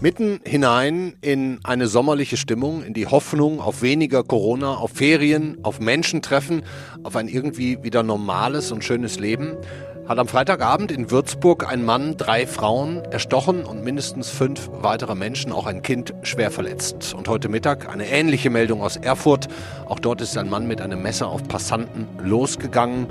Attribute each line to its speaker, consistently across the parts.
Speaker 1: Mitten hinein in eine sommerliche Stimmung, in die Hoffnung auf weniger Corona, auf Ferien, auf Menschentreffen, auf ein irgendwie wieder normales und schönes Leben, hat am Freitagabend in Würzburg ein Mann drei Frauen erstochen und mindestens fünf weitere Menschen, auch ein Kind, schwer verletzt. Und heute Mittag eine ähnliche Meldung aus Erfurt. Auch dort ist ein Mann mit einem Messer auf Passanten losgegangen.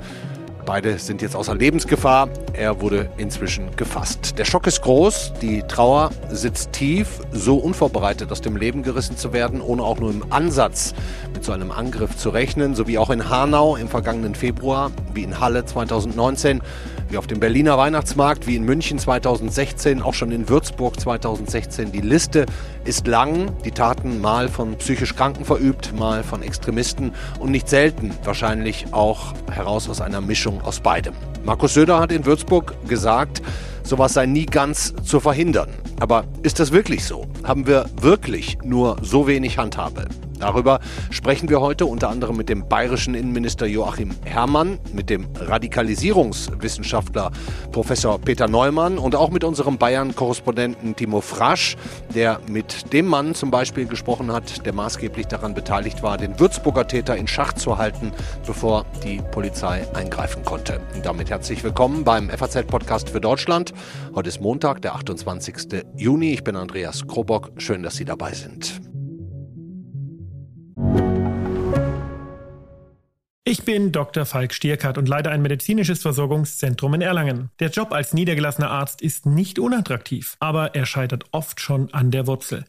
Speaker 1: Beide sind jetzt außer Lebensgefahr. Er wurde inzwischen gefasst. Der Schock ist groß, die Trauer sitzt tief, so unvorbereitet aus dem Leben gerissen zu werden, ohne auch nur im Ansatz mit so einem Angriff zu rechnen, so wie auch in Hanau im vergangenen Februar, wie in Halle 2019, wie auf dem Berliner Weihnachtsmarkt, wie in München 2016, auch schon in Würzburg 2016. Die Liste ist lang, die Taten mal von psychisch Kranken verübt, mal von Extremisten und nicht selten wahrscheinlich auch heraus aus einer Mischung aus beidem. Markus Söder hat in Würzburg gesagt, sowas sei nie ganz zu verhindern. Aber ist das wirklich so? Haben wir wirklich nur so wenig Handhabe? Darüber sprechen wir heute unter anderem mit dem bayerischen Innenminister Joachim Herrmann, mit dem Radikalisierungswissenschaftler Professor Peter Neumann und auch mit unserem Bayern-Korrespondenten Timo Frasch, der mit dem Mann zum Beispiel gesprochen hat, der maßgeblich daran beteiligt war, den Würzburger Täter in Schach zu halten, bevor die Polizei eingreifen konnte. Und damit herzlich willkommen beim FAZ-Podcast für Deutschland. Heute ist Montag, der 28. Juni. Ich bin Andreas Krobock. Schön, dass Sie dabei sind.
Speaker 2: Ich bin Dr. Falk Stierkart und leite ein medizinisches Versorgungszentrum in Erlangen. Der Job als niedergelassener Arzt ist nicht unattraktiv, aber er scheitert oft schon an der Wurzel.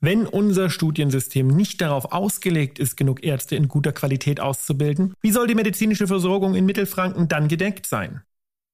Speaker 2: Wenn unser Studiensystem nicht darauf ausgelegt ist, genug Ärzte in guter Qualität auszubilden, wie soll die medizinische Versorgung in Mittelfranken dann gedeckt sein?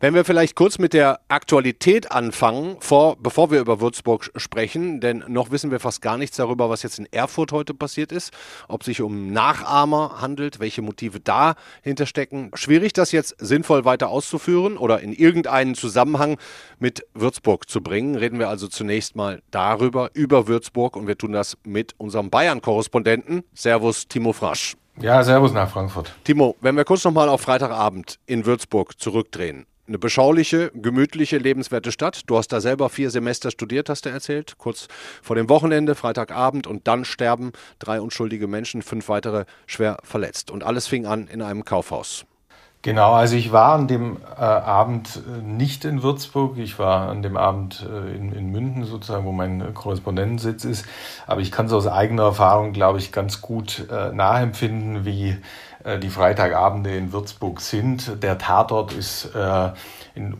Speaker 1: Wenn wir vielleicht kurz mit der Aktualität anfangen, vor, bevor wir über Würzburg sprechen, denn noch wissen wir fast gar nichts darüber, was jetzt in Erfurt heute passiert ist, ob sich um Nachahmer handelt, welche Motive dahinter stecken. Schwierig, das jetzt sinnvoll weiter auszuführen oder in irgendeinen Zusammenhang mit Würzburg zu bringen. Reden wir also zunächst mal darüber, über Würzburg und wir tun das mit unserem Bayern-Korrespondenten. Servus, Timo Frasch.
Speaker 3: Ja, servus nach Frankfurt.
Speaker 1: Timo, wenn wir kurz nochmal auf Freitagabend in Würzburg zurückdrehen. Eine beschauliche, gemütliche, lebenswerte Stadt. Du hast da selber vier Semester studiert, hast du erzählt. Kurz vor dem Wochenende, Freitagabend und dann sterben drei unschuldige Menschen, fünf weitere schwer verletzt. Und alles fing an in einem Kaufhaus.
Speaker 3: Genau, also ich war an dem äh, Abend äh, nicht in Würzburg, ich war an dem Abend äh, in, in München sozusagen, wo mein Korrespondentensitz ist. Aber ich kann es aus eigener Erfahrung, glaube ich, ganz gut äh, nachempfinden, wie äh, die Freitagabende in Würzburg sind. Der Tatort ist äh, in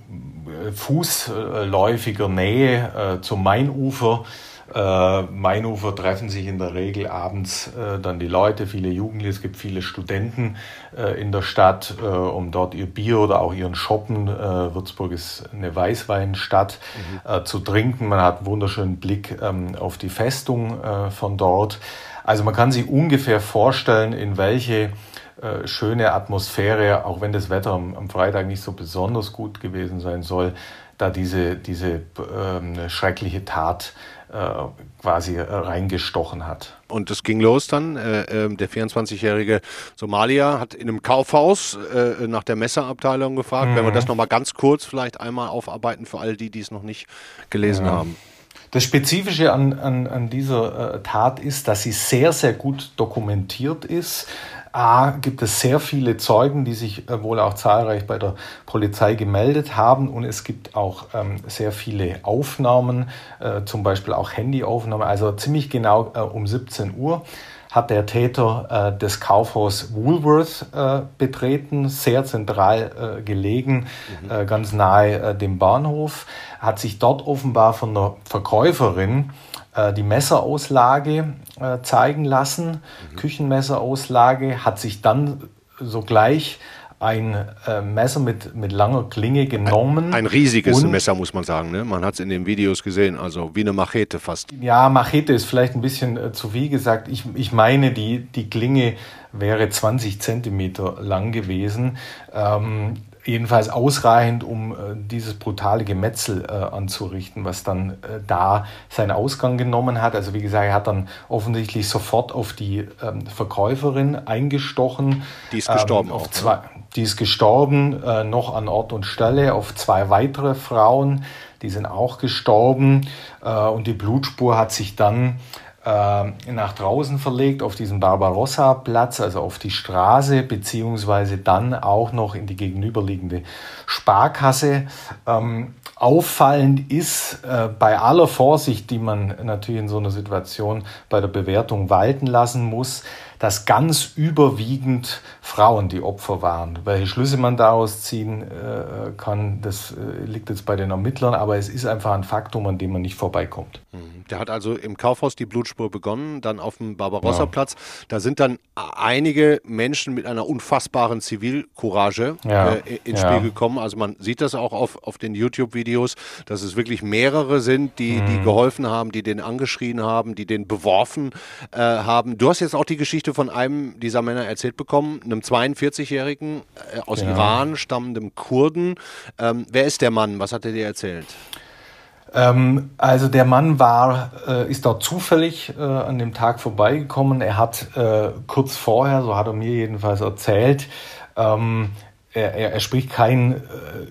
Speaker 3: fußläufiger Nähe zum Mainufer. Äh, Mainufer treffen sich in der Regel abends äh, dann die Leute, viele Jugendliche, es gibt viele Studenten äh, in der Stadt, äh, um dort ihr Bier oder auch ihren Shoppen, äh, Würzburg ist eine Weißweinstadt, mhm. Äh, zu trinken. Man hat einen wunderschönen Blick ähm, auf die Festung von dort. Also man kann sich ungefähr vorstellen, in welche schöne Atmosphäre, auch wenn das Wetter am, am Freitag nicht so besonders gut gewesen sein soll, da diese, diese ähm, schreckliche Tat quasi reingestochen hat.
Speaker 1: Und es ging los dann. Äh, äh, der 24-jährige Somalier hat in einem Kaufhaus äh, nach der Messerabteilung gefragt. Mhm. Wenn wir mhm. das nochmal ganz kurz vielleicht einmal aufarbeiten für all die, die es noch nicht gelesen ja. haben.
Speaker 3: Das Spezifische an, an, an dieser äh, Tat ist, dass sie sehr, sehr gut dokumentiert ist. A, gibt es sehr viele Zeugen, die sich äh, wohl auch zahlreich bei der Polizei gemeldet haben. Und es gibt auch ähm, sehr viele Aufnahmen, äh, zum Beispiel auch Handyaufnahmen, also ziemlich genau äh, um 17 Uhr hat der Täter äh, das Kaufhaus Woolworth äh, betreten, sehr zentral äh, gelegen, mhm. Äh, ganz nahe äh, dem Bahnhof, hat sich dort offenbar von der Verkäuferin äh, die Messerauslage zeigen lassen, mhm. Küchenmesserauslage, hat sich dann sogleich ein äh, Messer mit, mit langer Klinge genommen.
Speaker 1: Ein, ein riesiges Messer, muss man sagen. Ne? Man hat es in den Videos gesehen, also wie eine Machete fast.
Speaker 3: Ja, Machete ist vielleicht ein bisschen äh, zu viel gesagt. Ich, ich meine, die, die Klinge wäre 20 Zentimeter lang gewesen. Ähm, jedenfalls ausreichend, um äh, dieses brutale Gemetzel äh, anzurichten, was dann äh, da seinen Ausgang genommen hat. Also wie gesagt, er hat dann offensichtlich sofort auf die ähm, Verkäuferin eingestochen.
Speaker 1: Die ist gestorben.
Speaker 3: Ähm, auf ne? zwei, Die ist gestorben, noch an Ort und Stelle, auf zwei weitere Frauen, die sind auch gestorben. Und die Blutspur hat sich dann nach draußen verlegt auf diesen Barbarossa-Platz, also auf die Straße, beziehungsweise dann auch noch in die gegenüberliegende Sparkasse. Ähm, auffallend ist äh, bei aller Vorsicht, die man natürlich in so einer Situation bei der Bewertung walten lassen muss, dass ganz überwiegend Frauen die Opfer waren. Welche Schlüsse man daraus ziehen äh, kann, das äh, liegt jetzt bei den Ermittlern, aber es ist einfach ein Faktum, an dem man nicht vorbeikommt.
Speaker 1: Mhm. Der hat also im Kaufhaus die Blutspur begonnen, dann auf dem Barbarossa-Platz. Ja. Da sind dann einige Menschen mit einer unfassbaren Zivilcourage ja. äh, ins ja. Spiel gekommen. Also man sieht das auch auf, auf den YouTube-Videos, dass es wirklich mehrere sind, die, mhm. die geholfen haben, die den angeschrien haben, die den beworfen äh, haben. Du hast jetzt auch die Geschichte von einem dieser Männer erzählt bekommen, einem 42-Jährigen äh, aus Iran stammendem Kurden. Ähm, wer ist der Mann? Was hat er dir erzählt?
Speaker 3: Ähm, also der Mann war, äh, ist dort zufällig äh, an dem Tag vorbeigekommen. Er hat äh, kurz vorher, so hat er mir jedenfalls erzählt, ähm, er, er, spricht kein äh,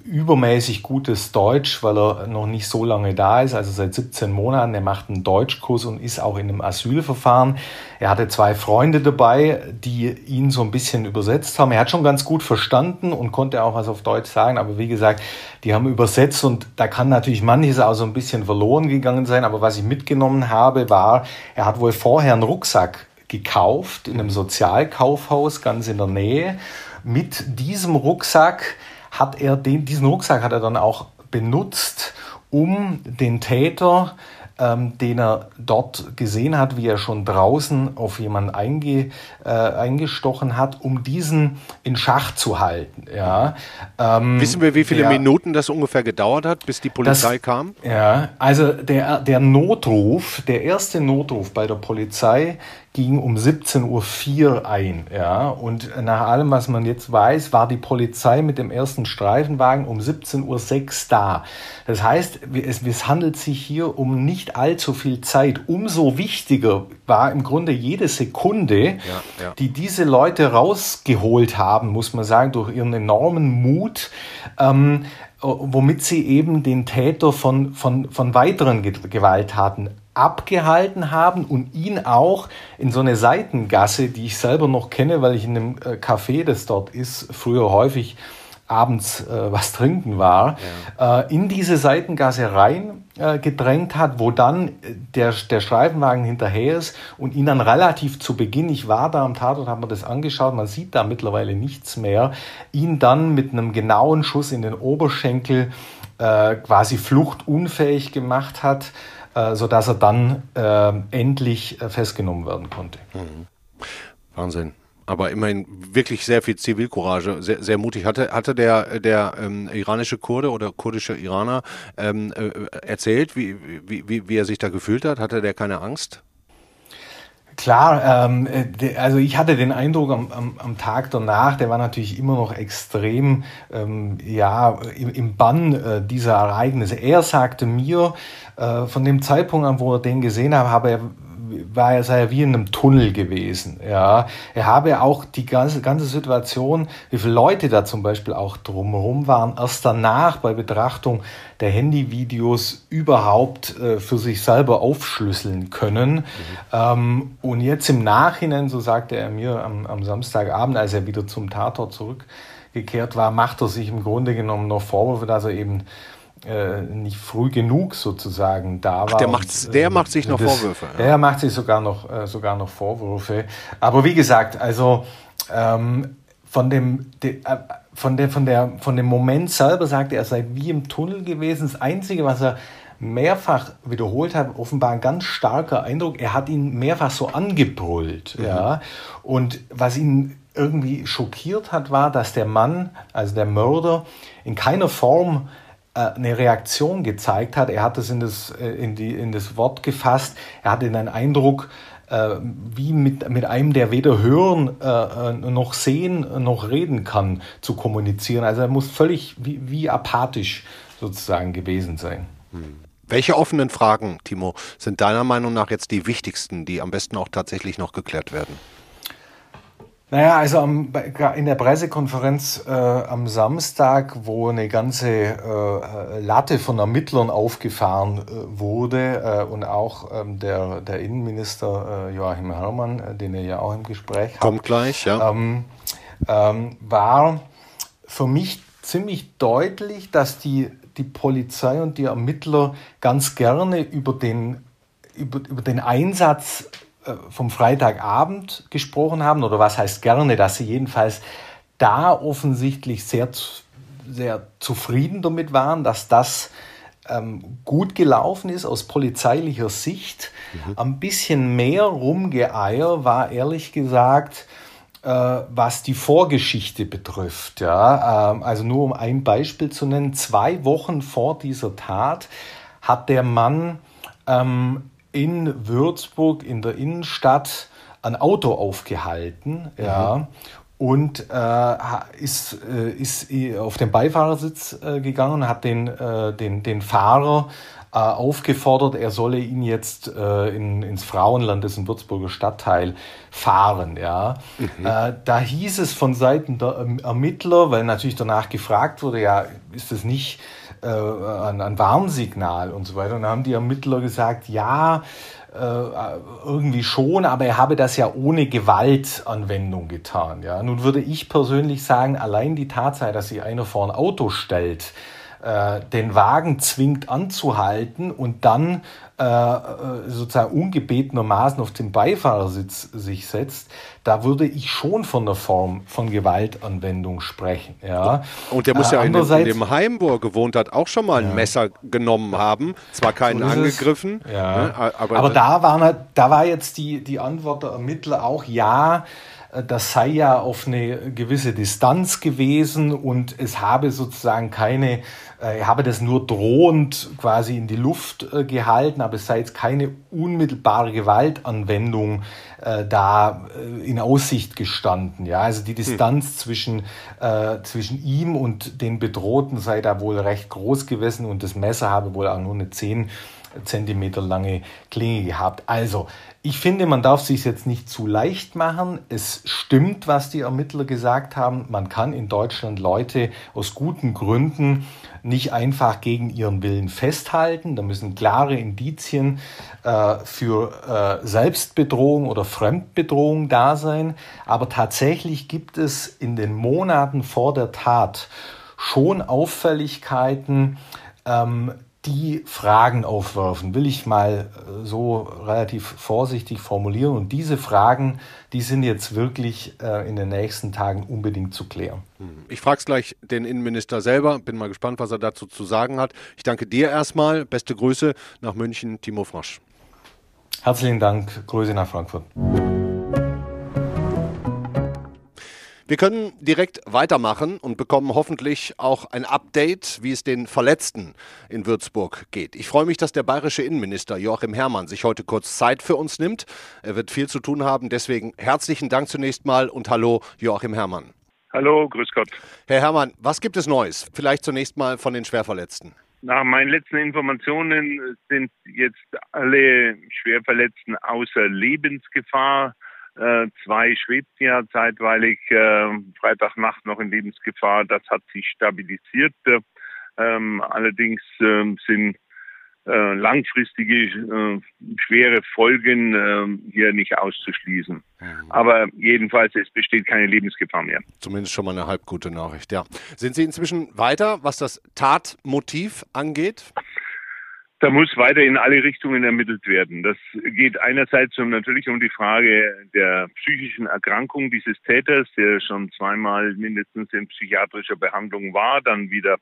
Speaker 3: übermäßig gutes Deutsch, weil er noch nicht so lange da ist, also seit 17 Monaten. Er macht einen Deutschkurs und ist auch in einem Asylverfahren. Er hatte zwei Freunde dabei, die ihn so ein bisschen übersetzt haben. Er hat schon ganz gut verstanden und konnte auch was auf Deutsch sagen, aber wie gesagt, die haben übersetzt und da kann natürlich manches auch so ein bisschen verloren gegangen sein. Aber was ich mitgenommen habe, war, er hat wohl vorher einen Rucksack gekauft in einem Sozialkaufhaus ganz in der Nähe mit diesem Rucksack hat er den, diesen Rucksack hat er dann auch benutzt, um den Täter ähm, den er dort gesehen hat, wie er schon draußen auf jemanden einge, äh, eingestochen hat, um diesen in Schach zu halten. Ja.
Speaker 1: Ähm, Wissen wir, wie viele der, Minuten das ungefähr gedauert hat, bis die Polizei
Speaker 3: das,
Speaker 1: kam?
Speaker 3: Ja, also der, der Notruf, der erste Notruf bei der Polizei ging um 17.04 Uhr ein. Ja? Und nach allem, was man jetzt weiß, war die Polizei mit dem ersten Streifenwagen um 17.06 Uhr da. Das heißt, es, es handelt sich hier um nicht allzu viel Zeit. Umso wichtiger war im Grunde jede Sekunde, ja, ja. die diese Leute rausgeholt haben, muss man sagen, durch ihren enormen Mut. Ähm, womit sie eben den Täter von, von, von weiteren Gewalttaten abgehalten haben und ihn auch in so eine Seitengasse, die ich selber noch kenne, weil ich in einem äh, Café, das dort ist, früher häufig abends äh, was trinken war, ja. äh, in diese Seitengasse rein äh, gedrängt hat, wo dann der, der Streifenwagen hinterher ist und ihn dann relativ zu Beginn, ich war da am Tatort, habe mir das angeschaut, man sieht da mittlerweile nichts mehr, ihn dann mit einem genauen Schuss in den Oberschenkel äh, quasi fluchtunfähig gemacht hat äh, sodass er dann äh, endlich äh, festgenommen werden konnte. Mhm.
Speaker 1: Wahnsinn aber immerhin wirklich sehr viel Zivilcourage, sehr, sehr mutig. Hatte, hatte der, der ähm, iranische Kurde oder kurdische Iraner ähm, äh, erzählt, wie, wie, wie, wie er sich da gefühlt hat? Hatte der keine Angst?
Speaker 3: Klar, ähm, de, also ich hatte den Eindruck am, am, am, Tag danach, der war natürlich immer noch extrem ähm, ja, im, im Bann äh, dieser Ereignisse. Er sagte mir, äh, von dem Zeitpunkt an, wo er den gesehen hat, habe er war er, sei wie in einem Tunnel gewesen. Ja, er habe auch die ganze, ganze Situation, wie viele Leute da zum Beispiel auch drumherum waren, erst danach bei Betrachtung der Handyvideos überhaupt äh, für sich selber aufschlüsseln können. Mhm. Ähm, und jetzt im Nachhinein, so sagte er mir am, am Samstagabend, als er wieder zum Tatort zurückgekehrt war, macht er sich im Grunde genommen noch Vorwürfe, dass er eben äh, nicht früh genug sozusagen da war. Ach,
Speaker 1: der, macht, der äh, macht sich noch das, Vorwürfe.
Speaker 3: Ja. Der macht sich sogar noch, äh, sogar noch Vorwürfe. Aber wie gesagt, also ähm, von dem, de, äh, von, der, von, der, von dem Moment selber sagte er, er sei wie im Tunnel gewesen. Das Einzige, was er mehrfach wiederholt hat, offenbar ein ganz starker Eindruck. Er hat ihn mehrfach so angebrüllt. Mhm. Ja. Und was ihn irgendwie schockiert hat, war, dass der Mann, also der Mörder, in keiner Form eine Reaktion gezeigt hat. Er hat es in das, äh, in, die, in das Wort gefasst. Er hatte den Eindruck, äh, wie mit, mit einem, der weder hören äh, noch sehen noch reden kann, zu kommunizieren. Also er muss völlig wie, wie apathisch sozusagen gewesen sein.
Speaker 1: Hm. Welche offenen Fragen, Timo, sind deiner Meinung nach jetzt die wichtigsten, die am besten auch tatsächlich noch geklärt werden?
Speaker 3: Naja, also am, in der Pressekonferenz äh, am Samstag, wo eine ganze äh, Latte von Ermittlern aufgefahren äh, wurde äh, und auch ähm, der, der Innenminister äh, Joachim Herrmann, äh, den er ja auch im Gespräch
Speaker 1: hat. Kommt gleich, ja.
Speaker 3: Ähm, ähm, war für mich ziemlich deutlich, dass die, die Polizei und die Ermittler ganz gerne über den, über, über den Einsatz äh, vom Freitagabend gesprochen haben, oder was heißt gerne, dass sie jedenfalls da offensichtlich sehr, sehr zufrieden damit waren, dass das ähm, gut gelaufen ist aus polizeilicher Sicht. Mhm. Ein bisschen mehr Rumgeeier war ehrlich gesagt, äh, was die Vorgeschichte betrifft. Ja? Ähm, also nur um ein Beispiel zu nennen, zwei Wochen vor dieser Tat hat der Mann ähm, in Würzburg in der Innenstadt ein Auto aufgehalten, mhm. ja, und äh, ist, äh, ist auf den Beifahrersitz äh, gegangen und hat den, äh, den, den Fahrer äh, aufgefordert, er solle ihn jetzt äh, in, ins Frauenland, das ist ein Würzburger Stadtteil, fahren. Ja. Mhm. da hieß es von Seiten der Ermittler, weil natürlich danach gefragt wurde, ja, ist das nicht äh, ein, ein Warnsignal und so weiter. Und dann haben die Ermittler gesagt, ja, äh, irgendwie schon, aber er habe das ja ohne Gewaltanwendung getan. Ja. Nun würde ich persönlich sagen, allein die Tatsache, dass sich einer vor ein Auto stellt, äh, den Wagen zwingt anzuhalten und dann äh, äh, sozusagen ungebetenermaßen auf den Beifahrersitz sich setzt, da würde ich schon von der Form von Gewaltanwendung sprechen. Ja.
Speaker 1: Und der muss äh, ja in dem, in dem, Heim, wo er gewohnt hat, auch schon mal ein ja. Messer genommen haben. Zwar keinen so angegriffen.
Speaker 3: Ja. Ne, aber, aber da, war, da war jetzt die, die Antwort der Ermittler auch ja das sei ja auf eine gewisse Distanz gewesen und es habe sozusagen keine, äh, er habe das nur drohend quasi in die Luft äh, gehalten, aber es sei jetzt keine unmittelbare Gewaltanwendung äh, da äh, in Aussicht gestanden. Ja, also die hm. Distanz hm. zwischen, äh, zwischen ihm und den Bedrohten sei da wohl recht groß gewesen und das Messer habe wohl auch nur eine 10 Zentimeter lange Klinge gehabt. Also, ich finde, man darf sich jetzt nicht zu leicht machen. Es stimmt, was die Ermittler gesagt haben. Man kann in Deutschland Leute aus guten Gründen nicht einfach gegen ihren Willen festhalten. Da müssen klare Indizien äh, für äh, Selbstbedrohung oder Fremdbedrohung da sein. Aber tatsächlich gibt es in den Monaten vor der Tat schon Auffälligkeiten, ähm, die Fragen aufwerfen, will ich mal äh, so relativ vorsichtig formulieren. Und diese Fragen, die sind jetzt wirklich äh, in den nächsten Tagen unbedingt zu klären.
Speaker 1: Hm. Ich frage es gleich den Innenminister selber, bin mal gespannt, was er dazu zu sagen hat. Ich danke dir erstmal. Beste Grüße nach München, Timo Frosch.
Speaker 3: Herzlichen Dank, Grüße nach Frankfurt.
Speaker 1: Wir können direkt weitermachen und bekommen hoffentlich auch ein Update, wie es den Verletzten in Würzburg geht. Ich freue mich, dass der bayerische Innenminister Joachim Herrmann sich heute kurz Zeit für uns nimmt. Er wird viel zu tun haben, deswegen herzlichen Dank zunächst mal und hallo Joachim Herrmann.
Speaker 4: Hallo, grüß Gott.
Speaker 1: Herr Herrmann, was gibt es Neues? Vielleicht zunächst mal von den Schwerverletzten.
Speaker 4: Nach meinen letzten Informationen sind jetzt alle Schwerverletzten außer Lebensgefahr. Äh, zwei schwebten ja zeitweilig äh, Freitagnacht noch in Lebensgefahr. Das hat sich stabilisiert. Ähm, allerdings äh, sind äh, langfristige äh, schwere Folgen äh, hier nicht auszuschließen. Mhm. Aber jedenfalls, es besteht keine Lebensgefahr mehr.
Speaker 1: Zumindest schon mal eine halb gute Nachricht, ja. Sind Sie inzwischen weiter, was das Tatmotiv angeht?
Speaker 4: Da muss weiter in alle Richtungen ermittelt werden. Das geht einerseits um, natürlich um die Frage der psychischen Erkrankung dieses Täters, der schon zweimal mindestens in psychiatrischer Behandlung war, dann wieder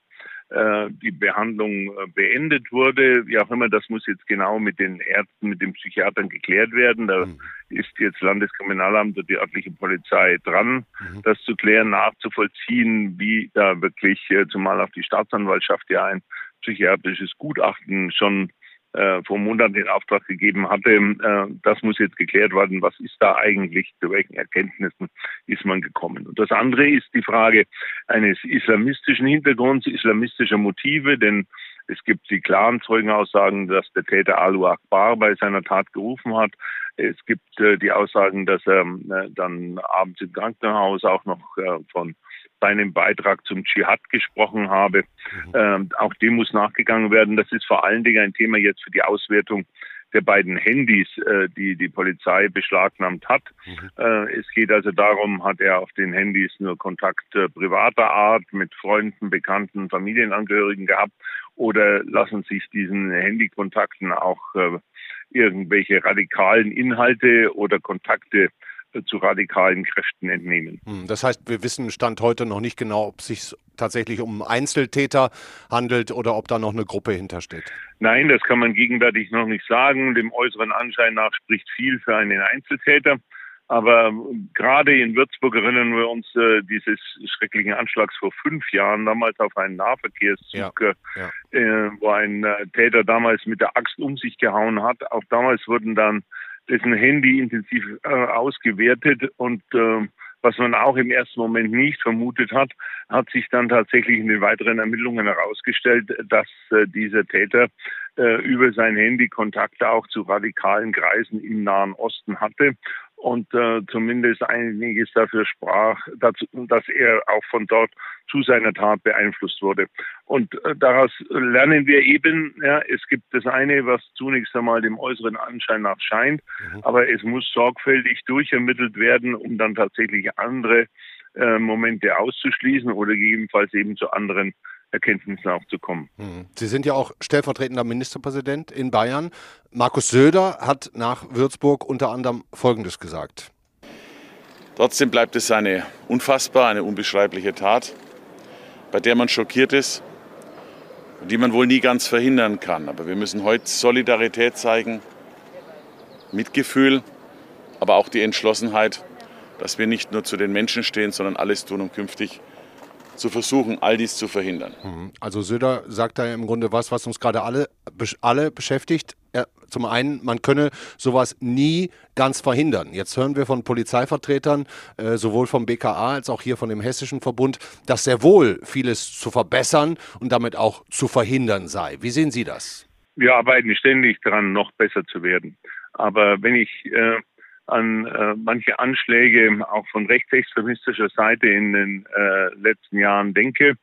Speaker 4: die Behandlung äh, beendet wurde. Wie auch immer, das muss jetzt genau mit den Ärzten, mit den Psychiatern geklärt werden. Da mhm. ist jetzt Landeskriminalamt und die örtliche Polizei dran, mhm. das zu klären, nachzuvollziehen, wie da wirklich, äh, zumal auch die Staatsanwaltschaft ja ein psychiatrisches Gutachten schon äh, vor Monaten in Auftrag gegeben hatte. Äh, das muss jetzt geklärt werden. Was ist da eigentlich? Zu welchen Erkenntnissen ist man gekommen? Und das andere ist die Frage eines islamistischen Hintergrunds, islamistischer Motive, denn es gibt die klaren Zeugenaussagen, dass der Täter Alu Akbar bei seiner Tat gerufen hat. Es gibt äh, die Aussagen, dass er äh, dann abends im Krankenhaus auch noch äh, von seinem Beitrag zum Dschihad gesprochen habe. Mhm. Ähm, auch dem muss nachgegangen werden. Das ist vor allen Dingen ein Thema jetzt für die Auswertung der beiden Handys, äh, die die Polizei beschlagnahmt hat. Mhm. Äh, es geht also darum, hat er auf den Handys nur Kontakt äh, privater Art mit Freunden, Bekannten, Familienangehörigen gehabt oder lassen sich diesen Handykontakten auch äh, irgendwelche radikalen Inhalte oder Kontakte zu radikalen Kräften entnehmen.
Speaker 1: Hm, das heißt, wir wissen Stand heute noch nicht genau, ob es sich tatsächlich um Einzeltäter handelt oder ob da noch eine Gruppe hintersteht.
Speaker 4: Nein, das kann man gegenwärtig noch nicht sagen. Dem äußeren Anschein nach spricht viel für einen Einzeltäter. Aber gerade in Würzburg erinnern wir uns äh, dieses schrecklichen Anschlags vor fünf Jahren, damals auf einen Nahverkehrszug, ja, ja. Äh, wo ein äh, Täter damals mit der Axt um sich gehauen hat. Auch damals wurden dann dessen Handy intensiv äh, ausgewertet und äh, was man auch im ersten Moment nicht vermutet hat, hat sich dann tatsächlich in den weiteren Ermittlungen herausgestellt, dass äh, dieser Täter äh, über sein Handy Kontakte auch zu radikalen Kreisen im Nahen Osten hatte und äh, zumindest einiges dafür sprach, dass, dass er auch von dort zu seiner Tat beeinflusst wurde. Und äh, daraus lernen wir eben, ja, es gibt das eine, was zunächst einmal dem äußeren Anschein nach scheint, mhm. aber es muss sorgfältig durchermittelt werden, um dann tatsächlich andere äh, Momente auszuschließen oder gegebenenfalls eben zu anderen Erkenntnissen auch zu kommen.
Speaker 1: Mhm. Sie sind ja auch stellvertretender Ministerpräsident in Bayern. Markus Söder hat nach Würzburg unter anderem Folgendes gesagt.
Speaker 5: Trotzdem bleibt es eine unfassbar, eine unbeschreibliche Tat, bei der man schockiert ist und die man wohl nie ganz verhindern kann. Aber wir müssen heute Solidarität zeigen, Mitgefühl, aber auch die Entschlossenheit, dass wir nicht nur zu den Menschen stehen, sondern alles tun, um künftig zu versuchen, all dies zu verhindern.
Speaker 1: Mhm. Also Söder sagt da im Grunde was, was uns gerade alle, alle beschäftigt. Ja, zum einen, man könne sowas nie ganz verhindern. Jetzt hören wir von Polizeivertretern, äh, sowohl vom BKA als auch hier von dem Hessischen Verbund, dass sehr wohl vieles zu verbessern und damit auch zu verhindern sei. Wie sehen Sie das?
Speaker 4: Wir arbeiten ständig daran, noch besser zu werden. Aber wenn ich äh, an äh, manche Anschläge auch von rechtsextremistischer Seite in den äh, letzten Jahren denke,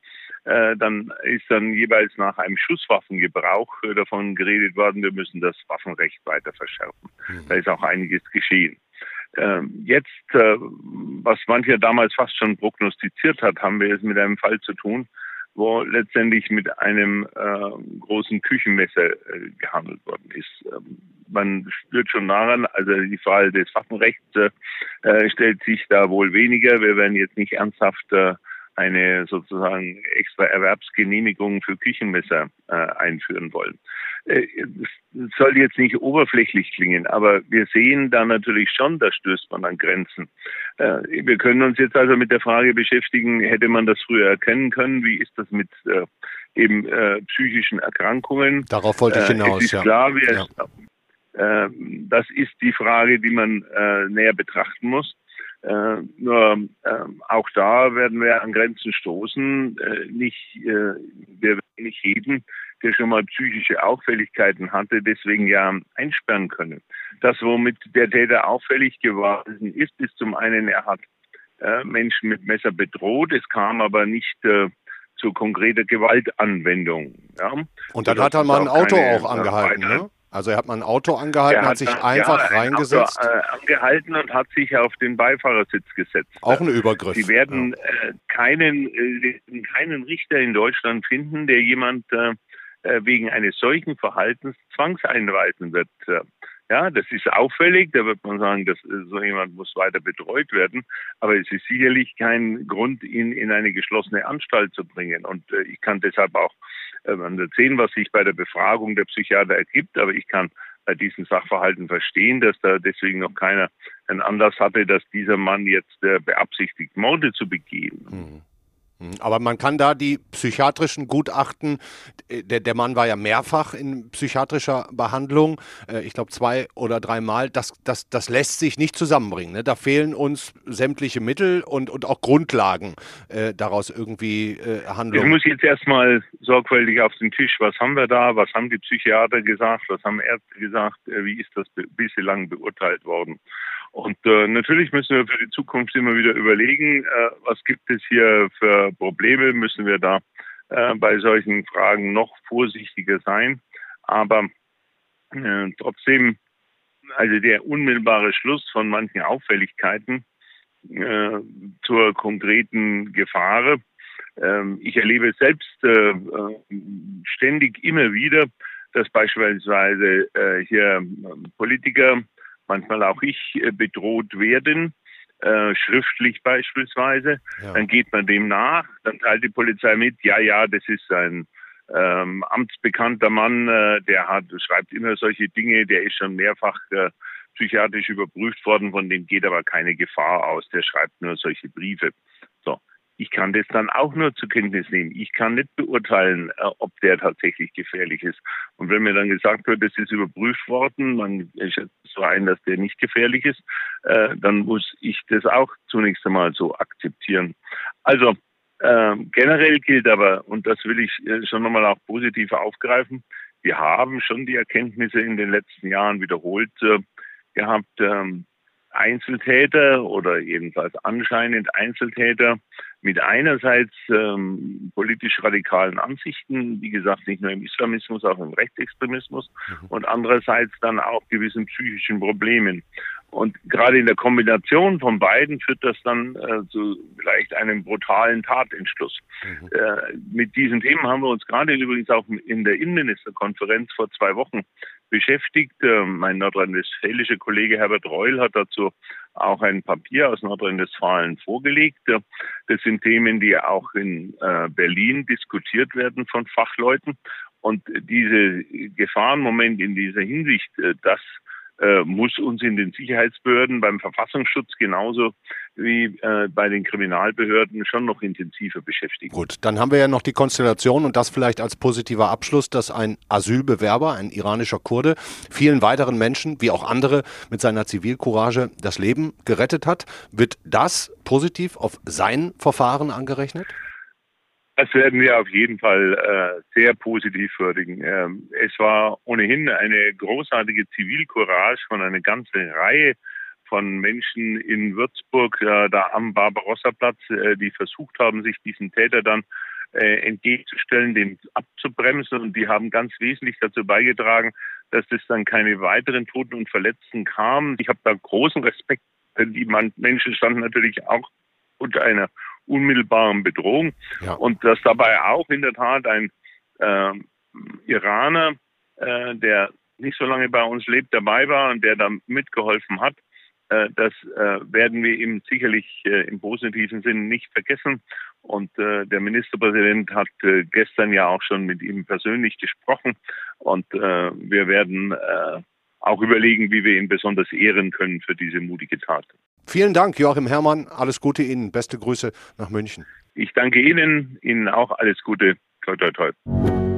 Speaker 4: äh, dann ist dann jeweils nach einem Schusswaffengebrauch äh, davon geredet worden, wir müssen das Waffenrecht weiter verschärfen. Mhm. Da ist auch einiges geschehen. Ähm, jetzt, äh, was mancher damals fast schon prognostiziert hat, haben wir es mit einem Fall zu tun, wo letztendlich mit einem äh, großen Küchenmesser äh, gehandelt worden ist. Ähm, man spürt schon daran, also die Frage des Waffenrechts äh, stellt sich da wohl weniger. Wir werden jetzt nicht ernsthaft äh, eine sozusagen extra Erwerbsgenehmigung für Küchenmesser äh, einführen wollen. Äh, es soll jetzt nicht oberflächlich klingen, aber wir sehen da natürlich schon, da stößt man an Grenzen. Äh, wir können uns jetzt also mit der Frage beschäftigen, hätte man das früher erkennen können? Wie ist das mit äh, eben äh, psychischen Erkrankungen?
Speaker 1: Darauf wollte ich hinaus.
Speaker 4: es ist ja. klar, wir, ja. Das ist die Frage, die man äh, näher betrachten muss. Äh, nur äh, auch da werden wir an Grenzen stoßen. Äh, nicht, äh, wir werden nicht jeden, der schon mal psychische Auffälligkeiten hatte, deswegen ja einsperren können. Das, womit der Täter auffällig geworden ist, ist zum einen, er hat äh, Menschen mit Messer bedroht. Es kam aber nicht äh, zu konkreter Gewaltanwendung. Ja?
Speaker 1: Und dann hat er mal ein Auto auch angehalten, ne? Also er hat mal ein Auto angehalten, hat, hat, sich einfach ja, reingesetzt.
Speaker 4: Auto, äh, angehalten und hat sich auf den Beifahrersitz gesetzt.
Speaker 1: Auch ein Übergriff.
Speaker 4: Sie werden ja. äh, keinen, äh, keinen Richter in Deutschland finden, der jemand äh, äh wegen eines solchen Verhaltens zwangseinweisen wird. Ja, das ist auffällig. Da wird man sagen, dass äh, so jemand muss weiter betreut werden. Aber es ist sicherlich kein Grund, ihn in eine geschlossene Anstalt zu bringen. Und äh, ich kann deshalb auch äh, erzählen, was sich bei der Befragung der Psychiater ergibt. Aber ich kann bei diesen Sachverhalten verstehen, dass da deswegen noch keiner einen Anlass hatte, dass dieser Mann jetzt äh, beabsichtigt, Morde zu begehen. Mhm.
Speaker 1: Hm, aber man kann da die psychiatrischen Gutachten, äh, der, der Mann war ja mehrfach in psychiatrischer Behandlung, äh, ich glaube zwei oder dreimal, das, das, das lässt sich nicht zusammenbringen. Ne? Da fehlen uns sämtliche Mittel und, und auch Grundlagen, äh, daraus irgendwie äh, Handlungen.
Speaker 4: Ich muss jetzt erstmal sorgfältig auf den Tisch, was haben wir da, was haben die Psychiater gesagt, was haben Ärzte gesagt, wie ist das bislang beurteilt worden. Und äh, natürlich müssen wir für die Zukunft immer wieder überlegen, äh, was gibt es hier für Probleme, müssen wir da äh, bei solchen Fragen noch vorsichtiger sein. Aber äh, trotzdem, also der unmittelbare Schluss von manchen Auffälligkeiten äh, zur konkreten Gefahr. Äh, ich erlebe selbst äh, äh, ständig immer wieder, dass beispielsweise äh, hier Politiker manchmal auch ich äh, bedroht werden, äh, schriftlich beispielsweise. Ja. Dann geht man dem nach, dann teilt die Polizei mit, ja, ja, das ist ein ähm, amtsbekannter Mann, äh, der hat, schreibt immer solche Dinge, der ist schon mehrfach äh, psychiatrisch überprüft worden, von dem geht aber keine Gefahr aus, der schreibt nur solche Briefe. Ich kann das dann auch nur zur Kenntnis nehmen. Ich kann nicht beurteilen, äh, ob der tatsächlich gefährlich ist. Und wenn mir dann gesagt wird, es ist überprüft worden, man schätzt so ein, dass der nicht gefährlich ist, äh, dann muss ich das auch zunächst einmal so akzeptieren. Also äh, generell gilt aber, und das will ich äh, schon nochmal auch positiv aufgreifen, wir haben schon die Erkenntnisse in den letzten Jahren wiederholt gehabt, ähm, Einzeltäter oder jedenfalls anscheinend Einzeltäter mit einerseits ähm, politisch radikalen Ansichten, wie gesagt, nicht nur im Islamismus, auch im Rechtsextremismus mhm. und andererseits dann auch gewissen psychischen Problemen. Und gerade in der Kombination von beiden führt das dann äh, zu vielleicht einem brutalen Tatentschluss. Mhm. Äh, mit diesen Themen haben wir uns gerade übrigens auch in der Innenministerkonferenz vor zwei Wochen beschäftigt. Äh, mein nordrhein-westfälischer Kollege Herbert Reul hat dazu auch ein Papier aus Nordrhein-Westfalen vorgelegt. Das sind Themen, die auch in äh, Berlin diskutiert werden von Fachleuten. Und diese Gefahrenmoment in dieser Hinsicht, äh, das äh, muss uns in den Sicherheitsbehörden beim Verfassungsschutz genauso wie äh, bei den Kriminalbehörden schon noch intensiver beschäftigen.
Speaker 1: Gut, dann haben wir ja noch die Konstellation und das vielleicht als positiver Abschluss, dass ein Asylbewerber, ein iranischer Kurde, vielen weiteren Menschen, wie auch andere, mit seiner Zivilcourage das Leben gerettet hat. Wird das positiv auf sein Verfahren angerechnet?
Speaker 4: Das werden wir auf jeden Fall äh, sehr positiv würdigen. Ähm, es war ohnehin eine großartige Zivilcourage von einer ganzen Reihe von Menschen in Würzburg, äh, da am Barbarossa-Platz, äh, die versucht haben, sich diesem Täter dann äh, entgegenzustellen, den abzubremsen. Und die haben ganz wesentlich dazu beigetragen, dass es dann keine weiteren Toten und Verletzten kam. Ich habe da großen Respekt. Die Menschen standen natürlich auch unter einer unmittelbaren Bedrohung. Ja. Und dass dabei auch in der Tat ein äh, Iraner, äh, der nicht so lange bei uns lebt, dabei war und der da mitgeholfen hat, das äh, werden wir ihm sicherlich äh, im positiven Sinn nicht vergessen. Und äh, der Ministerpräsident hat äh, gestern ja auch schon mit ihm persönlich gesprochen. Und äh, wir werden äh, auch überlegen, wie wir ihn besonders ehren können für diese mutige Tat.
Speaker 1: Vielen Dank, Joachim Herrmann. Alles Gute Ihnen. Beste Grüße nach München.
Speaker 4: Ich danke Ihnen. Ihnen auch alles Gute. Toi, toi, toi.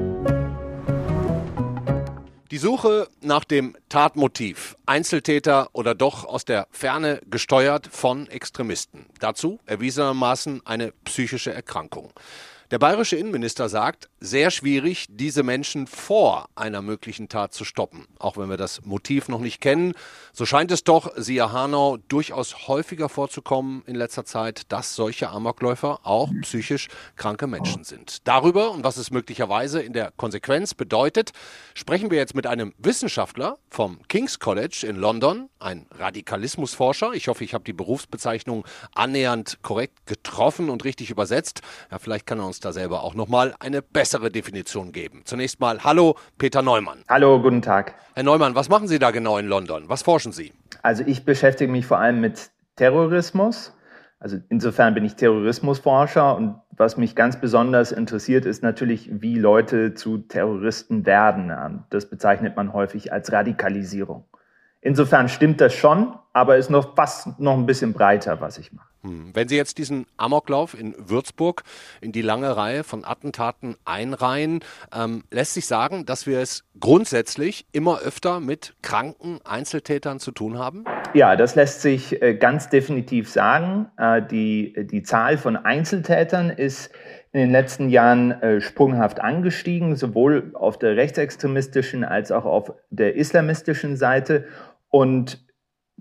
Speaker 1: Die Suche nach dem Tatmotiv, Einzeltäter oder doch aus der Ferne gesteuert von Extremisten. Dazu erwiesenermaßen eine psychische Erkrankung. Der bayerische Innenminister sagt, sehr schwierig, diese Menschen vor einer möglichen Tat zu stoppen. Auch wenn wir das Motiv noch nicht kennen, so scheint es doch, siehe Hanau, durchaus häufiger vorzukommen in letzter Zeit, dass solche Amokläufer auch psychisch kranke Menschen sind. Darüber und was es möglicherweise in der Konsequenz bedeutet, sprechen wir jetzt mit einem Wissenschaftler vom King's College in London, ein Radikalismusforscher. Ich hoffe, ich habe die Berufsbezeichnung annähernd korrekt getroffen und richtig übersetzt. Ja, vielleicht kann er uns da selber auch nochmal eine bessere Definition geben. Zunächst mal Hallo, Peter Neumann.
Speaker 6: Hallo, guten Tag.
Speaker 1: Herr Neumann, was machen Sie da genau in London? Was forschen Sie?
Speaker 6: Also ich beschäftige mich vor allem mit Terrorismus. Also insofern bin ich Terrorismusforscher und was mich ganz besonders interessiert, ist natürlich, wie Leute zu Terroristen werden. Das bezeichnet man häufig als Radikalisierung. Insofern stimmt das schon, aber ist noch fast noch ein bisschen breiter, was ich mache.
Speaker 1: Hm. Wenn Sie jetzt diesen Amoklauf in Würzburg in die lange Reihe von Attentaten einreihen, ähm, lässt sich sagen, dass wir es grundsätzlich immer öfter mit kranken Einzeltätern zu tun haben?
Speaker 6: Ja, das lässt sich äh, ganz definitiv sagen. Äh, die, die Zahl von Einzeltätern ist in den letzten Jahren äh, sprunghaft angestiegen, sowohl auf der rechtsextremistischen als auch auf der islamistischen Seite. Und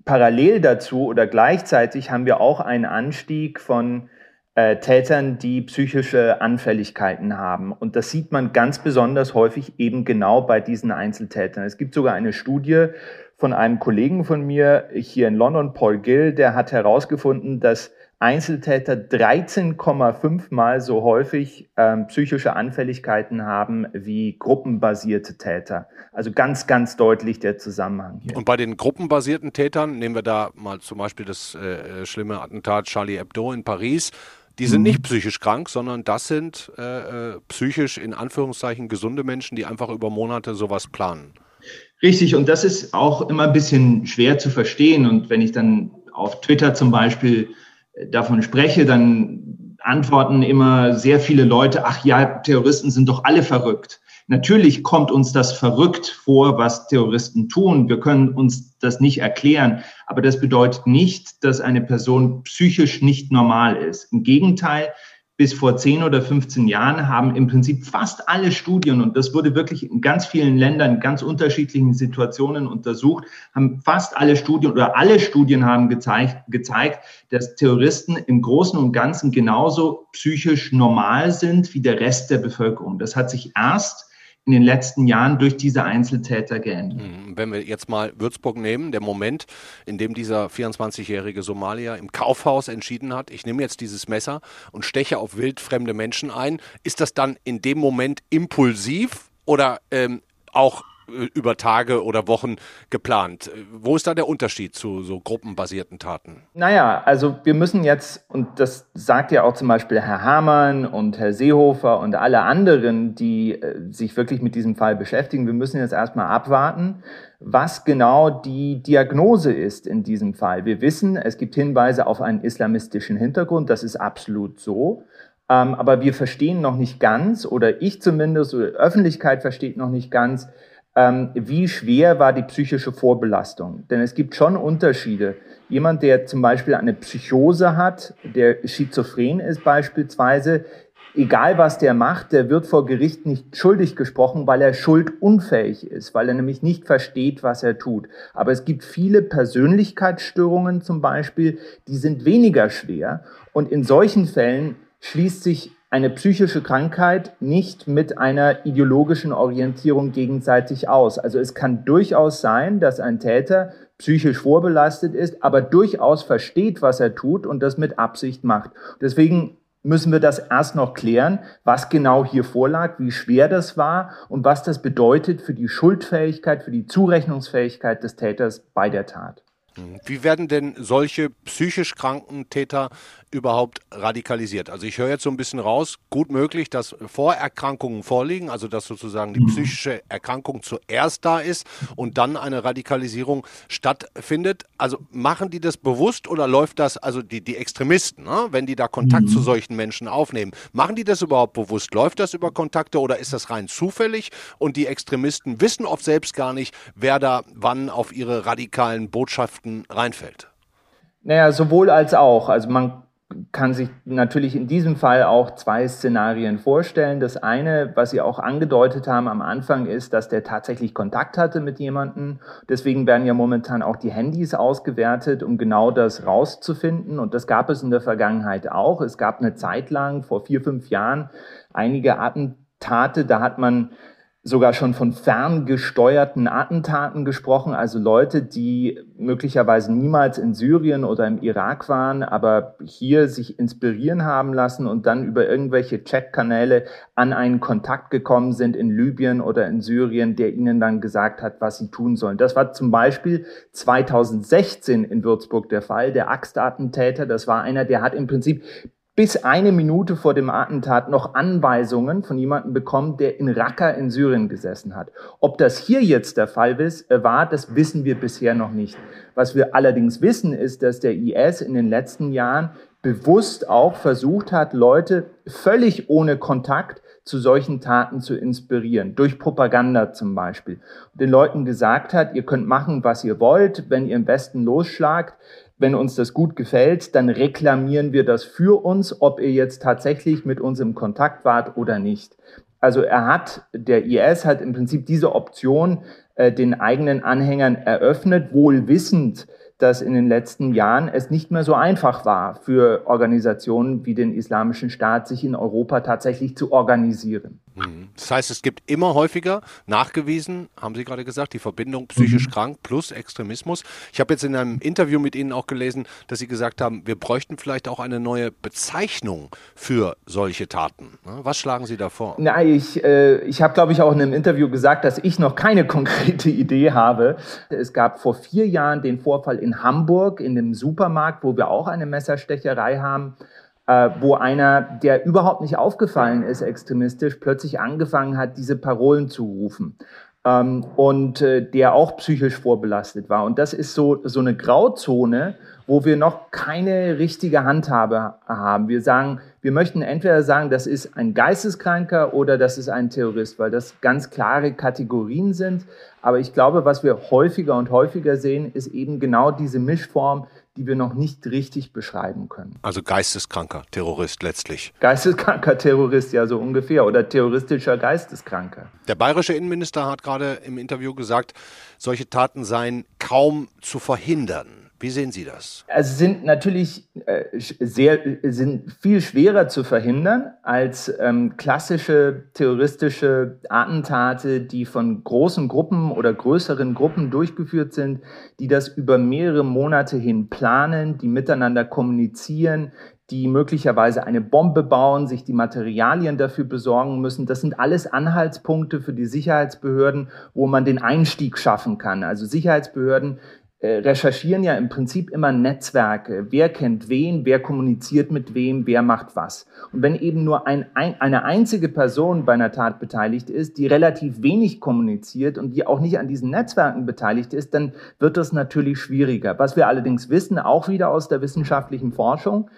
Speaker 6: parallel dazu oder gleichzeitig haben wir auch einen Anstieg von äh, Tätern, die psychische Anfälligkeiten haben. Und das sieht man ganz besonders häufig eben genau bei diesen Einzeltätern. Es gibt sogar eine Studie von einem Kollegen von mir hier in London, Paul Gill, der hat herausgefunden, dass Einzeltäter 13,5 Mal so häufig ähm, psychische Anfälligkeiten haben wie gruppenbasierte Täter. Also ganz, ganz deutlich der Zusammenhang hier.
Speaker 1: Und bei den gruppenbasierten Tätern, nehmen wir da mal zum Beispiel das äh, schlimme Attentat Charlie Hebdo in Paris, die sind mhm. nicht psychisch krank, sondern das sind äh, äh, psychisch in Anführungszeichen gesunde Menschen, die einfach über Monate sowas planen.
Speaker 7: Richtig, und das ist auch immer ein bisschen schwer zu verstehen. Und wenn ich dann auf Twitter zum Beispiel davon spreche, dann antworten immer sehr viele Leute, ach ja, Terroristen sind doch alle verrückt. Natürlich kommt uns das verrückt vor, was Terroristen tun. Wir können uns das nicht erklären. Aber das bedeutet nicht, dass eine Person psychisch nicht normal ist. Im Gegenteil, bis vor 10 oder 15 Jahren haben im Prinzip fast alle Studien, und das wurde wirklich in ganz vielen Ländern, in ganz unterschiedlichen Situationen untersucht, haben fast alle Studien oder alle Studien haben gezeigt, gezeigt, dass Terroristen im Großen und Ganzen genauso psychisch normal sind wie der Rest der Bevölkerung. Das hat sich erst in den letzten Jahren durch diese Einzeltäter geändert.
Speaker 1: Mhm. Wenn wir jetzt mal Würzburg nehmen, der Moment, in dem dieser 24-jährige Somalier im Kaufhaus entschieden hat, ich nehme jetzt dieses Messer und steche auf wildfremde Menschen ein, ist das dann in dem Moment impulsiv oder ähm, auch über Tage oder Wochen geplant. Wo ist da der Unterschied zu so gruppenbasierten Taten?
Speaker 6: Naja, also wir müssen jetzt, und das sagt ja auch zum Beispiel Herr Hamann und Herr Seehofer und alle anderen, die äh, sich wirklich mit diesem Fall beschäftigen, wir müssen jetzt erstmal abwarten, was genau die Diagnose ist in diesem Fall. Wir wissen, es gibt Hinweise auf einen islamistischen Hintergrund, das ist absolut so. Ähm, aber wir verstehen noch nicht ganz, oder ich zumindest, oder die Öffentlichkeit versteht noch nicht ganz, ähm, wie schwer war die psychische Vorbelastung. Denn es gibt schon Unterschiede. Jemand, der zum Beispiel eine Psychose hat, der schizophren ist beispielsweise, egal was der macht, der wird vor Gericht nicht schuldig gesprochen, weil er schuldunfähig ist, weil er nämlich nicht versteht, was er tut. Aber es gibt viele Persönlichkeitsstörungen zum Beispiel, die sind weniger schwer. Und in solchen Fällen schließt sich eine psychische Krankheit nicht mit einer ideologischen Orientierung gegenseitig aus. Also es kann durchaus sein, dass ein Täter psychisch vorbelastet ist, aber durchaus versteht, was er tut und das mit Absicht macht. Deswegen müssen wir das erst noch klären, was genau hier vorlag, wie schwer das war und was das bedeutet für die Schuldfähigkeit, für die Zurechnungsfähigkeit des Täters bei der Tat.
Speaker 1: Wie werden denn solche psychisch kranken Täter überhaupt radikalisiert? Also ich höre jetzt so ein bisschen raus, gut möglich, dass Vorerkrankungen vorliegen, also dass sozusagen die mhm. psychische Erkrankung zuerst da ist und dann eine Radikalisierung stattfindet. Also machen die das bewusst oder läuft das, also die, die Extremisten, ne, wenn die da Kontakt mhm. zu solchen Menschen aufnehmen, machen die das überhaupt bewusst? Läuft das über Kontakte oder ist das rein zufällig und die Extremisten wissen oft selbst gar nicht, wer da wann auf ihre radikalen Botschaften reinfällt?
Speaker 6: Naja, sowohl als auch. Also man kann sich natürlich in diesem Fall auch zwei Szenarien vorstellen. Das eine, was Sie auch angedeutet haben am Anfang, ist, dass der tatsächlich Kontakt hatte mit jemandem. Deswegen werden ja momentan auch die Handys ausgewertet, um genau das rauszufinden. Und das gab es in der Vergangenheit auch. Es gab eine Zeit lang, vor vier, fünf Jahren, einige Attentate, da hat man sogar schon von ferngesteuerten Attentaten gesprochen, also Leute, die möglicherweise niemals in Syrien oder im Irak waren, aber hier sich inspirieren haben lassen und dann über irgendwelche Chatkanäle an einen Kontakt gekommen sind in Libyen oder in Syrien, der ihnen dann gesagt hat, was sie tun sollen. Das war zum Beispiel 2016 in Würzburg der Fall. Der Axtattentäter, das war einer, der hat im Prinzip bis eine Minute vor dem Attentat noch Anweisungen von jemandem bekommen, der in Raqqa in Syrien gesessen hat. Ob das hier jetzt der Fall äh, war, das wissen wir bisher noch nicht. Was wir allerdings wissen, ist, dass der IS in den letzten Jahren bewusst auch versucht hat, Leute völlig ohne Kontakt zu solchen Taten zu inspirieren, durch Propaganda zum Beispiel. Den Leuten gesagt hat, ihr könnt machen, was ihr wollt, wenn ihr im Westen losschlagt, wenn uns das gut gefällt, dann reklamieren wir das für uns, ob ihr jetzt tatsächlich mit uns im Kontakt wart oder nicht. Also er hat, der IS hat im Prinzip diese Option äh, den eigenen Anhängern eröffnet, wohl wissend, dass in den letzten Jahren es nicht mehr so einfach war für Organisationen wie den Islamischen Staat, sich in Europa tatsächlich zu organisieren.
Speaker 1: Mhm. Das heißt, es gibt immer häufiger nachgewiesen, haben Sie gerade gesagt, die Verbindung psychisch mhm. krank plus Extremismus. Ich habe jetzt in einem Interview mit Ihnen auch gelesen, dass Sie gesagt haben, wir bräuchten vielleicht auch eine neue Bezeichnung für solche Taten. Ne? Was schlagen Sie da vor?
Speaker 6: Na, ich, äh, ich habe, glaube ich, auch in einem Interview gesagt, dass ich noch keine konkrete Idee habe. Es gab vor vier Jahren den Vorfall in Hamburg in dem Supermarkt, wo wir auch eine Messerstecherei haben äh, wo einer, der überhaupt nicht aufgefallen ist extremistisch, plötzlich angefangen hat, diese Parolen zu rufen. Ähm, und äh, der auch psychisch vorbelastet war. Und das ist so, so eine Grauzone, wo wir noch keine richtige Handhabe haben. Wir sagen, wir möchten entweder sagen, das ist ein Geisteskranker oder das ist ein Terrorist, weil das ganz klare Kategorien sind. Aber ich glaube, was wir häufiger und häufiger sehen, ist eben genau diese Mischform, die wir noch nicht richtig beschreiben können.
Speaker 1: Also geisteskranker Terrorist letztlich.
Speaker 6: Geisteskranker Terrorist, ja so ungefähr, oder terroristischer Geisteskranker.
Speaker 1: Der bayerische Innenminister hat gerade im Interview gesagt, solche Taten seien kaum zu verhindern. Wie sehen Sie das?
Speaker 6: Also sind natürlich äh, sehr, sind viel schwerer zu verhindern als ähm, klassische terroristische Attentate, die von großen Gruppen oder größeren Gruppen durchgeführt sind, die das über mehrere Monate hin planen, die miteinander kommunizieren, die möglicherweise eine Bombe bauen, sich die Materialien dafür besorgen müssen. Das sind alles Anhaltspunkte für die Sicherheitsbehörden, wo man den Einstieg schaffen kann. Also Sicherheitsbehörden recherchieren ja im Prinzip immer Netzwerke. Wer kennt wen, wer kommuniziert mit wem, wer macht was. Und wenn eben nur ein, ein, eine einzige Person bei einer Tat beteiligt ist, die relativ wenig kommuniziert und die auch nicht an diesen Netzwerken beteiligt ist, dann wird das natürlich schwieriger. Was wir allerdings wissen, auch wieder aus der wissenschaftlichen Forschung,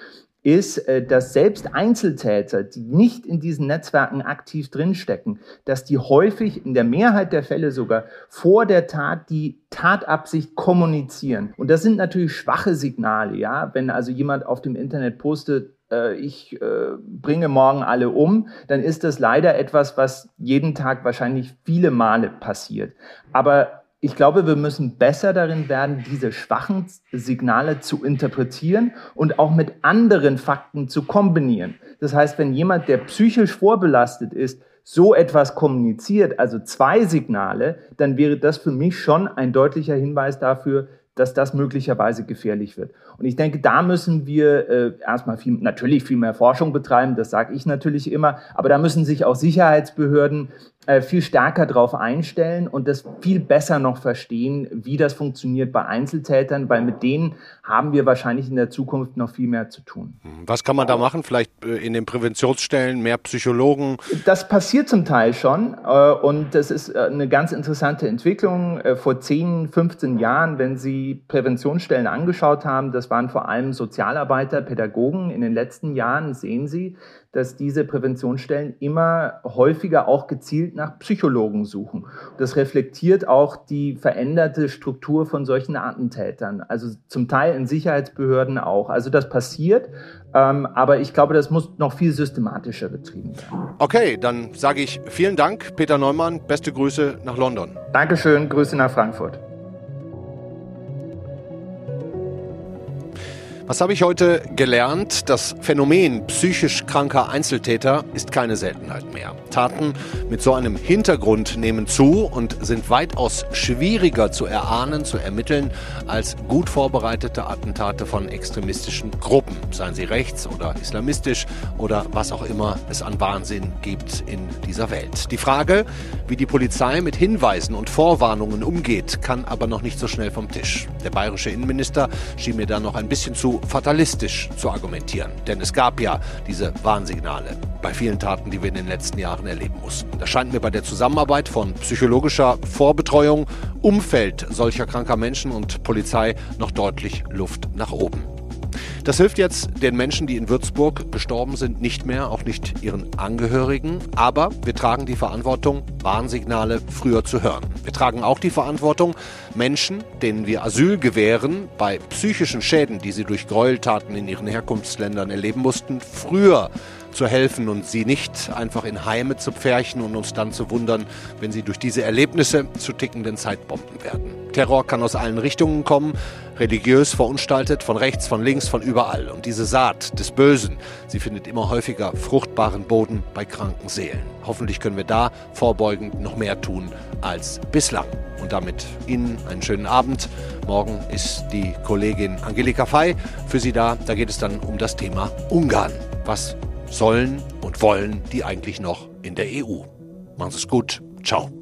Speaker 6: ist, äh, dass selbst Einzeltäter, die nicht in diesen Netzwerken aktiv drinstecken, dass die häufig in der Mehrheit der Fälle sogar vor der Tat die Tatabsicht kommunizieren. Und das sind natürlich schwache Signale, ja. Wenn also jemand auf dem Internet postet, äh, ich äh, bringe morgen alle um, dann ist das leider etwas, was jeden Tag wahrscheinlich viele Male passiert. Aber ich glaube, wir müssen besser darin werden, diese schwachen Signale zu interpretieren und auch mit anderen Fakten zu kombinieren. Das heißt, wenn jemand, der psychisch vorbelastet ist, so etwas kommuniziert, also zwei Signale, dann wäre das für mich schon ein deutlicher Hinweis dafür, dass das möglicherweise gefährlich wird. Und ich denke, da müssen wir äh, erstmal viel, natürlich viel mehr Forschung betreiben, das sage ich natürlich immer, aber da müssen sich auch Sicherheitsbehörden viel stärker darauf einstellen und das viel besser noch verstehen, wie das funktioniert bei Einzeltätern, weil mit denen haben wir wahrscheinlich in der Zukunft noch viel mehr zu tun.
Speaker 1: Hm, was kann man da machen? Vielleicht äh, in den Präventionsstellen mehr Psychologen?
Speaker 6: Das passiert zum Teil schon äh, und das ist eine ganz interessante Entwicklung. Vor 10, 15 Jahren, wenn Sie Präventionsstellen angeschaut haben, das waren vor allem Sozialarbeiter, Pädagogen. In den letzten Jahren sehen Sie, dass diese Präventionsstellen immer häufiger auch gezielt nach Psychologen suchen. Das reflektiert auch die veränderte Struktur von solchen Attentätern, also zum Teil in Sicherheitsbehörden auch. Also das passiert, ähm, aber ich glaube, das muss noch viel systematischer betrieben werden.
Speaker 1: Okay, dann sage ich vielen Dank, Peter Neumann. Beste Grüße nach London.
Speaker 6: Dankeschön, Grüße nach Frankfurt.
Speaker 1: Was habe ich heute gelernt? Das Phänomen psychisch kranker Einzeltäter ist keine Seltenheit mehr. Taten mit so einem Hintergrund nehmen zu und sind weitaus schwieriger zu erahnen, zu ermitteln als gut vorbereitete Attentate von extremistischen Gruppen. seien sie rechts oder islamistisch oder was auch immer es an Wahnsinn gibt in dieser Welt. Die Frage, wie die Polizei mit Hinweisen und Vorwarnungen umgeht, kann aber noch nicht so schnell vom Tisch. Der bayerische Innenminister schien mir da noch ein bisschen zu fatalistisch zu argumentieren, denn es gab ja diese Warnsignale bei vielen Taten, die wir in den letzten Jahren erleben mussten. Da scheint mir bei der Zusammenarbeit von psychologischer Vorbetreuung, Umfeld solcher kranker Menschen und Polizei noch deutlich Luft nach oben. Das hilft jetzt den Menschen, die in Würzburg gestorben sind, nicht mehr, auch nicht ihren Angehörigen. Aber wir tragen die Verantwortung, Warnsignale früher zu hören. Wir tragen auch die Verantwortung, Menschen, denen wir Asyl gewähren, bei psychischen Schäden, die sie durch Gräueltaten in ihren Herkunftsländern erleben mussten, früher zu helfen und sie nicht einfach in Heime zu pferchen und uns dann zu wundern, wenn sie durch diese Erlebnisse zu tickenden Zeitbomben werden. Terror kann aus allen Richtungen kommen, religiös verunstaltet, von rechts, von links, von überall. Und diese Saat des Bösen, sie findet immer häufiger fruchtbaren Boden bei kranken Seelen. Hoffentlich können wir da vorbeugend noch mehr tun als bislang. Und damit Ihnen einen schönen Abend. Morgen ist die Kollegin Angelika Fey für Sie da. Da geht es dann um das Thema Ungarn. Was sollen und wollen die eigentlich noch in der EU? Machen Sie es gut. Ciao.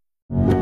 Speaker 8: you